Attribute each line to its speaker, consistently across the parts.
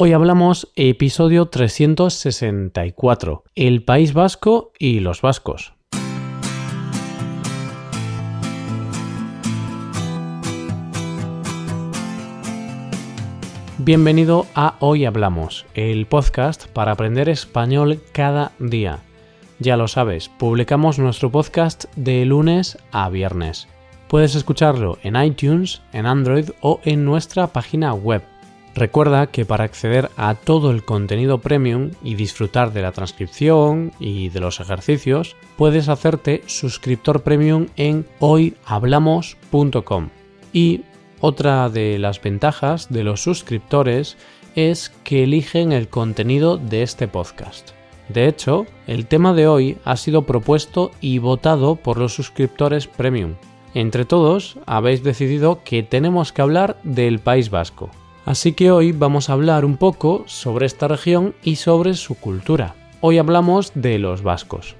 Speaker 1: Hoy hablamos episodio 364, el País Vasco y los vascos. Bienvenido a Hoy Hablamos, el podcast para aprender español cada día. Ya lo sabes, publicamos nuestro podcast de lunes a viernes. Puedes escucharlo en iTunes, en Android o en nuestra página web Recuerda que para acceder a todo el contenido premium y disfrutar de la transcripción y de los ejercicios, puedes hacerte suscriptor premium en hoyhablamos.com. Y otra de las ventajas de los suscriptores es que eligen el contenido de este podcast. De hecho, el tema de hoy ha sido propuesto y votado por los suscriptores premium. Entre todos, habéis decidido que tenemos que hablar del País Vasco. Así que hoy vamos a hablar un poco sobre esta región y sobre su cultura. Hoy hablamos de los vascos.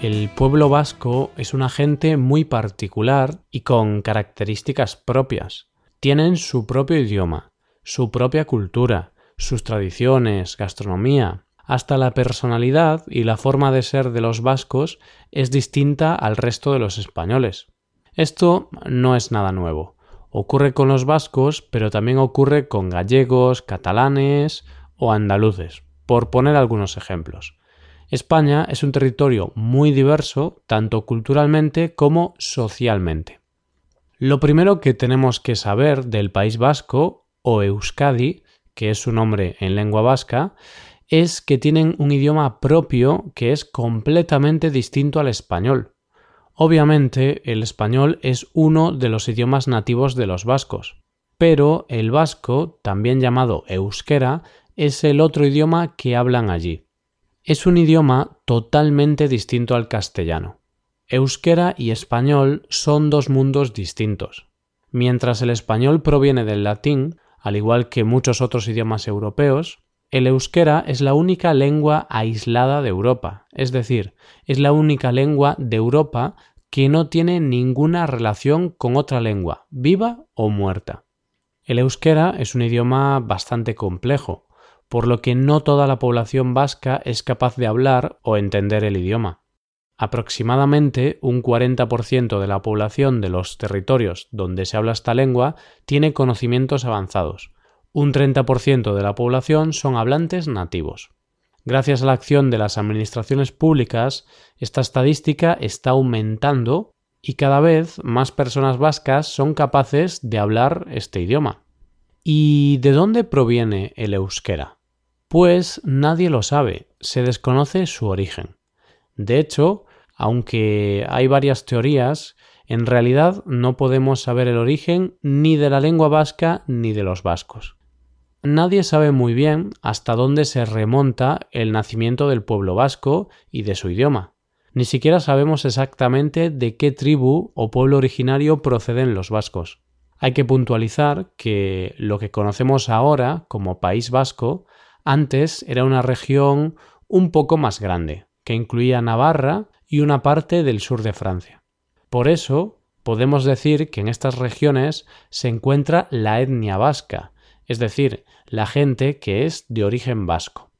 Speaker 1: El pueblo vasco es una gente muy particular y con características propias. Tienen su propio idioma, su propia cultura, sus tradiciones, gastronomía, hasta la personalidad y la forma de ser de los vascos es distinta al resto de los españoles. Esto no es nada nuevo. Ocurre con los vascos, pero también ocurre con gallegos, catalanes o andaluces, por poner algunos ejemplos. España es un territorio muy diverso, tanto culturalmente como socialmente. Lo primero que tenemos que saber del País Vasco, o Euskadi, que es su nombre en lengua vasca, es que tienen un idioma propio que es completamente distinto al español. Obviamente, el español es uno de los idiomas nativos de los vascos, pero el vasco, también llamado euskera, es el otro idioma que hablan allí. Es un idioma totalmente distinto al castellano. Euskera y español son dos mundos distintos. Mientras el español proviene del latín, al igual que muchos otros idiomas europeos, el euskera es la única lengua aislada de Europa, es decir, es la única lengua de Europa que no tiene ninguna relación con otra lengua, viva o muerta. El euskera es un idioma bastante complejo, por lo que no toda la población vasca es capaz de hablar o entender el idioma. Aproximadamente un 40% de la población de los territorios donde se habla esta lengua tiene conocimientos avanzados, un 30% de la población son hablantes nativos. Gracias a la acción de las administraciones públicas, esta estadística está aumentando y cada vez más personas vascas son capaces de hablar este idioma. ¿Y de dónde proviene el euskera? Pues nadie lo sabe, se desconoce su origen. De hecho, aunque hay varias teorías, en realidad no podemos saber el origen ni de la lengua vasca ni de los vascos. Nadie sabe muy bien hasta dónde se remonta el nacimiento del pueblo vasco y de su idioma. Ni siquiera sabemos exactamente de qué tribu o pueblo originario proceden los vascos. Hay que puntualizar que lo que conocemos ahora como País Vasco antes era una región un poco más grande, que incluía Navarra y una parte del sur de Francia. Por eso, podemos decir que en estas regiones se encuentra la etnia vasca, es decir, la gente que es de origen vasco.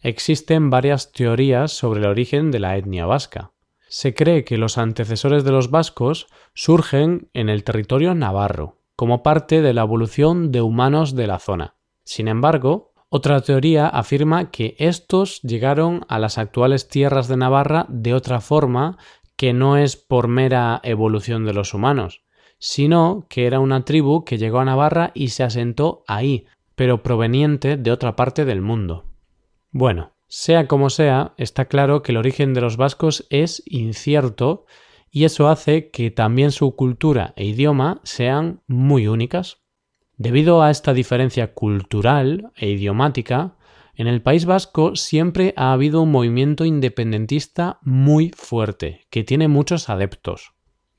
Speaker 1: Existen varias teorías sobre el origen de la etnia vasca. Se cree que los antecesores de los vascos surgen en el territorio navarro, como parte de la evolución de humanos de la zona. Sin embargo, otra teoría afirma que estos llegaron a las actuales tierras de Navarra de otra forma que no es por mera evolución de los humanos, sino que era una tribu que llegó a Navarra y se asentó ahí, pero proveniente de otra parte del mundo. Bueno, sea como sea, está claro que el origen de los vascos es incierto y eso hace que también su cultura e idioma sean muy únicas. Debido a esta diferencia cultural e idiomática, en el País Vasco siempre ha habido un movimiento independentista muy fuerte, que tiene muchos adeptos.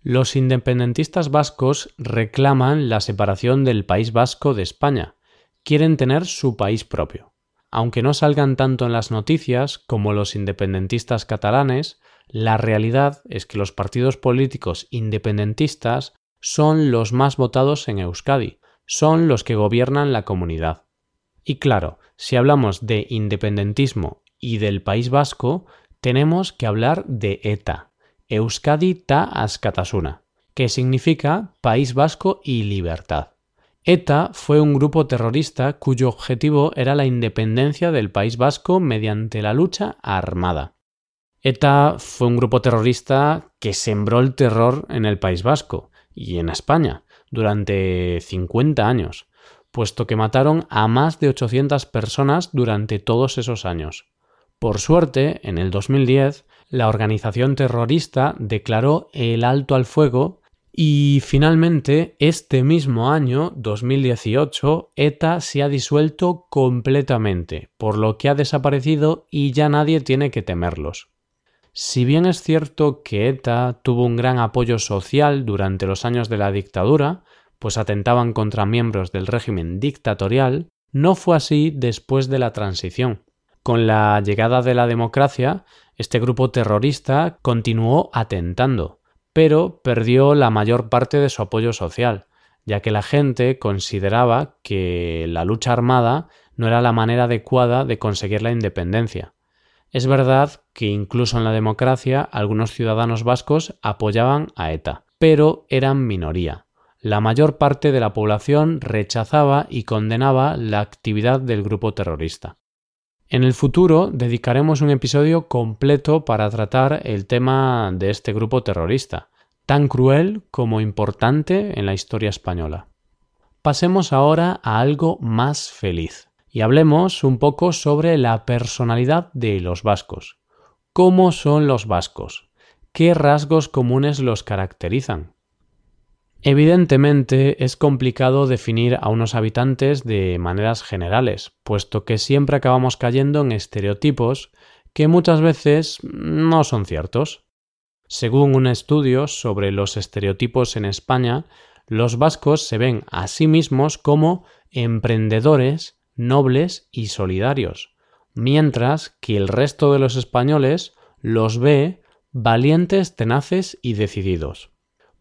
Speaker 1: Los independentistas vascos reclaman la separación del País Vasco de España. Quieren tener su país propio. Aunque no salgan tanto en las noticias como los independentistas catalanes, La realidad es que los partidos políticos independentistas son los más votados en Euskadi, son los que gobiernan la comunidad. Y claro, si hablamos de independentismo y del País Vasco, tenemos que hablar de ETA, Euskadi ta Askatasuna, que significa País Vasco y Libertad. ETA fue un grupo terrorista cuyo objetivo era la independencia del País Vasco mediante la lucha armada. ETA fue un grupo terrorista que sembró el terror en el País Vasco y en España durante 50 años, puesto que mataron a más de 800 personas durante todos esos años. Por suerte, en el 2010, la organización terrorista declaró el alto al fuego y finalmente, este mismo año, 2018, ETA se ha disuelto completamente, por lo que ha desaparecido y ya nadie tiene que temerlos. Si bien es cierto que ETA tuvo un gran apoyo social durante los años de la dictadura, pues atentaban contra miembros del régimen dictatorial, no fue así después de la transición. Con la llegada de la democracia, este grupo terrorista continuó atentando, pero perdió la mayor parte de su apoyo social, ya que la gente consideraba que la lucha armada no era la manera adecuada de conseguir la independencia. Es verdad que incluso en la democracia algunos ciudadanos vascos apoyaban a ETA, pero eran minoría. La mayor parte de la población rechazaba y condenaba la actividad del grupo terrorista. En el futuro dedicaremos un episodio completo para tratar el tema de este grupo terrorista, tan cruel como importante en la historia española. Pasemos ahora a algo más feliz y hablemos un poco sobre la personalidad de los vascos. ¿Cómo son los vascos? ¿Qué rasgos comunes los caracterizan? Evidentemente es complicado definir a unos habitantes de maneras generales, puesto que siempre acabamos cayendo en estereotipos que muchas veces no son ciertos. Según un estudio sobre los estereotipos en España, los vascos se ven a sí mismos como emprendedores, nobles y solidarios, mientras que el resto de los españoles los ve valientes, tenaces y decididos.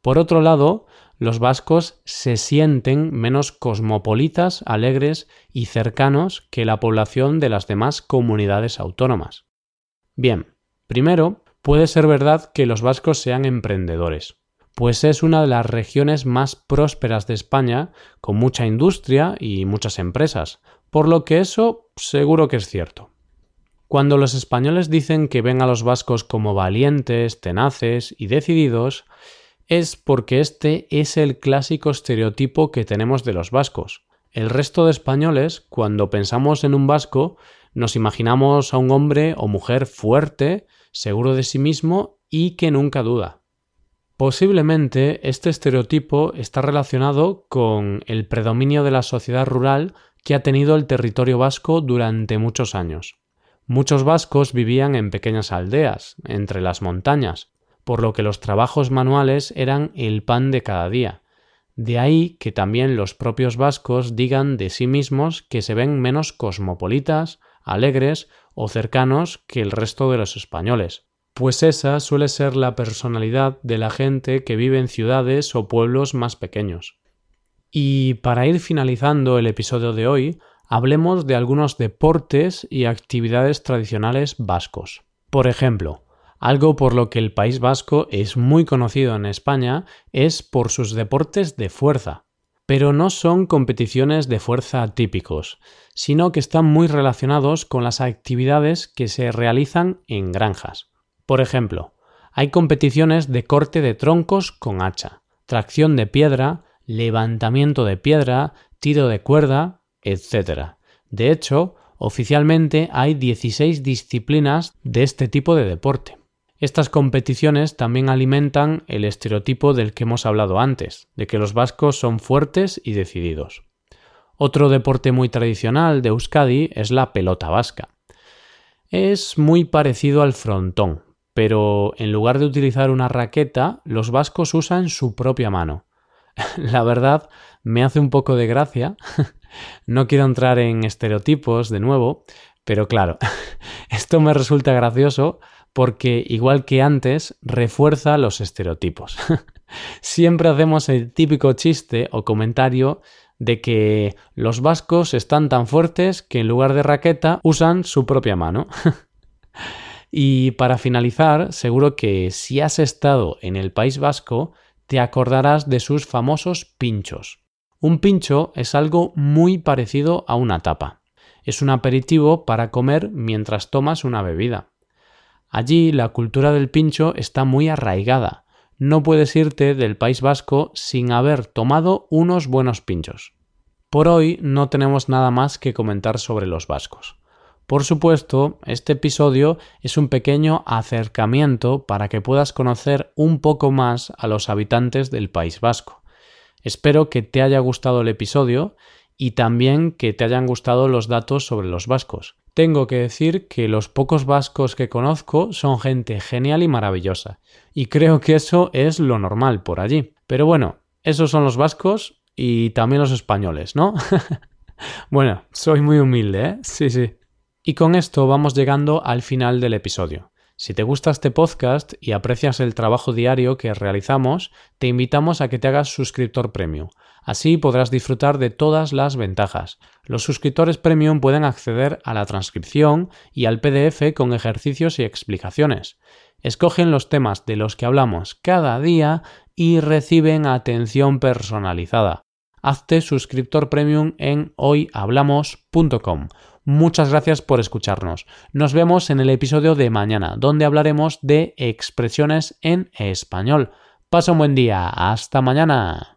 Speaker 1: Por otro lado, los vascos se sienten menos cosmopolitas, alegres y cercanos que la población de las demás comunidades autónomas. Bien, primero, puede ser verdad que los vascos sean emprendedores, pues es una de las regiones más prósperas de España, con mucha industria y muchas empresas, por lo que eso seguro que es cierto. Cuando los españoles dicen que ven a los vascos como valientes, tenaces y decididos, es porque este es el clásico estereotipo que tenemos de los vascos. El resto de españoles, cuando pensamos en un vasco, nos imaginamos a un hombre o mujer fuerte, seguro de sí mismo y que nunca duda. Posiblemente este estereotipo está relacionado con el predominio de la sociedad rural que ha tenido el territorio vasco durante muchos años. Muchos vascos vivían en pequeñas aldeas, entre las montañas, por lo que los trabajos manuales eran el pan de cada día. De ahí que también los propios vascos digan de sí mismos que se ven menos cosmopolitas, alegres o cercanos que el resto de los españoles, pues esa suele ser la personalidad de la gente que vive en ciudades o pueblos más pequeños. Y para ir finalizando el episodio de hoy, hablemos de algunos deportes y actividades tradicionales vascos. Por ejemplo, algo por lo que el País Vasco es muy conocido en España es por sus deportes de fuerza. Pero no son competiciones de fuerza típicos, sino que están muy relacionados con las actividades que se realizan en granjas. Por ejemplo, hay competiciones de corte de troncos con hacha, tracción de piedra, levantamiento de piedra, tiro de cuerda, etc. De hecho, oficialmente hay 16 disciplinas de este tipo de deporte. Estas competiciones también alimentan el estereotipo del que hemos hablado antes, de que los vascos son fuertes y decididos. Otro deporte muy tradicional de Euskadi es la pelota vasca. Es muy parecido al frontón, pero en lugar de utilizar una raqueta, los vascos usan su propia mano. La verdad, me hace un poco de gracia. no quiero entrar en estereotipos de nuevo, pero claro, esto me resulta gracioso porque, igual que antes, refuerza los estereotipos. Siempre hacemos el típico chiste o comentario de que los vascos están tan fuertes que en lugar de raqueta usan su propia mano. y para finalizar, seguro que si has estado en el País Vasco, te acordarás de sus famosos pinchos. Un pincho es algo muy parecido a una tapa. Es un aperitivo para comer mientras tomas una bebida. Allí la cultura del pincho está muy arraigada, no puedes irte del País Vasco sin haber tomado unos buenos pinchos. Por hoy no tenemos nada más que comentar sobre los vascos. Por supuesto, este episodio es un pequeño acercamiento para que puedas conocer un poco más a los habitantes del País Vasco. Espero que te haya gustado el episodio y también que te hayan gustado los datos sobre los vascos. Tengo que decir que los pocos vascos que conozco son gente genial y maravillosa, y creo que eso es lo normal por allí. Pero bueno, esos son los vascos y también los españoles, ¿no? bueno, soy muy humilde, ¿eh? Sí, sí. Y con esto vamos llegando al final del episodio. Si te gusta este podcast y aprecias el trabajo diario que realizamos, te invitamos a que te hagas suscriptor premium. Así podrás disfrutar de todas las ventajas. Los suscriptores premium pueden acceder a la transcripción y al PDF con ejercicios y explicaciones. Escogen los temas de los que hablamos cada día y reciben atención personalizada. Hazte suscriptor premium en hoyhablamos.com. Muchas gracias por escucharnos. Nos vemos en el episodio de mañana, donde hablaremos de expresiones en español. Pasa un buen día. Hasta mañana.